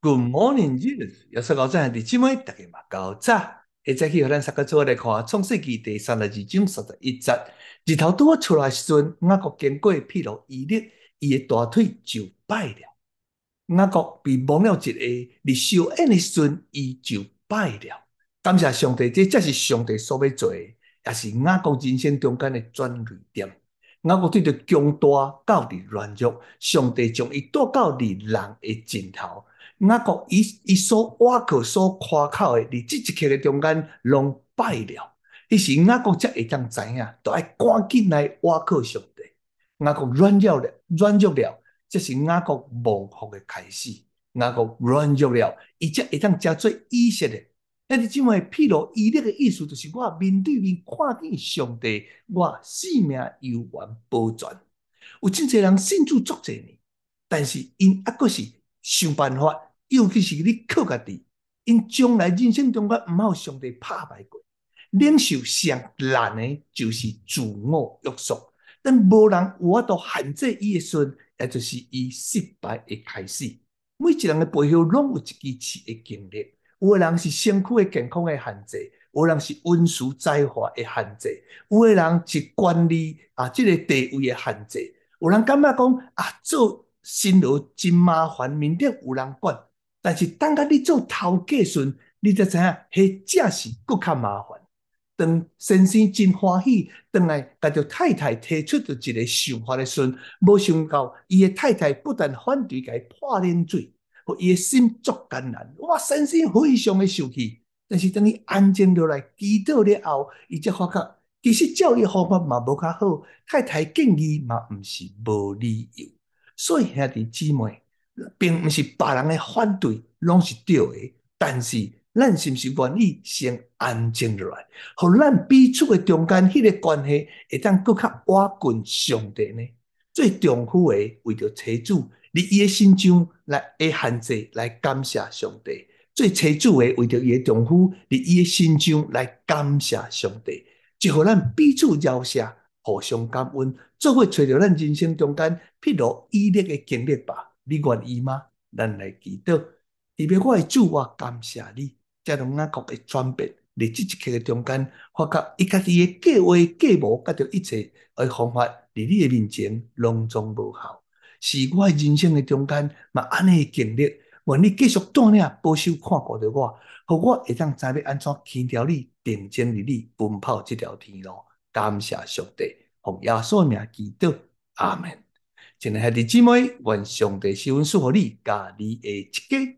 Good morning，耶稣老师，弟兄们，大家嘛早早。现在去和咱三个做来看《创世记》第三十二章三十一节。日头拄仔出来时阵，雅各经过庇罗伊勒，伊的大腿就败了。雅各被蒙了一个日守恩的时阵，伊就败了。感谢上帝，这才是上帝所要做的，也是雅各人生中间的转捩点。雅各对着强大到伫软弱，上帝将伊带到伫人的尽头。雅各伊伊所倚靠、所夸口的，伫这一刻的中间拢败了。于是雅各才会当知影，都爱赶紧来倚靠上帝。雅各软弱了，软弱了，这是雅各蒙福的开始。雅各软弱了，伊才会当成做以色列。那你即卖披露伊勒的意思，就是我面对面看见上帝，我性命犹原保全。有真侪人信主足侪年，但是因抑阁是想办法，尤其是你靠家己，因将来人生中间毋好上帝拍败过。领受上难的，就是自我约束。但无人有法度限制伊的时，也就是伊失败的开始。每一个人的背后，拢有一支刺的经历。有的人是身躯的健康的限制，有的人是温书才华的限制，有的人是管理啊，即个地位的限制。有人感觉讲啊，做新郎真麻烦，面顶有人管。但是当个你做头家时，你才知影，迄正是搁较麻烦。当先生真欢喜，当来甲着太太提出着一个想法的时，无想到伊的太太不但反对，甲伊泼冷水。伊的心足艰难，哇！先生非常的受气，但是等伊安静落来祈祷了后，伊才发觉其实教育方法嘛无较好，太太建议嘛毋是无理由。所以兄弟姊妹，并毋是别人的反对拢是对的，但是咱是毋是愿意先安静落来，互咱彼此诶中间迄个关系会当搁较倚近上帝呢？最重要诶为着妻子。伫伊诶心中来诶限制来感谢上帝，做妻子诶为着伊诶丈夫，伫伊诶心中来感谢上帝，就互咱彼此饶恕，互相感恩，做伙找着咱人生中间庇罗伊勒诶经历吧。你愿意吗？咱来祈祷，特别我诶主，我感谢你，才让雅各诶转变，伫即一刻诶中间，发觉伊家己诶计划计谋，甲着一切诶方法，伫你诶面前拢总无效。是我人生的中间，嘛安尼经历，愿你继续锻炼保守看顾着我，互我会当知要安怎牵条你，定睛伫你奔跑这条天路。感谢上帝，奉耶稣名祈祷，阿门。亲爱的姊妹，愿上帝赐福予你，甲你的一家。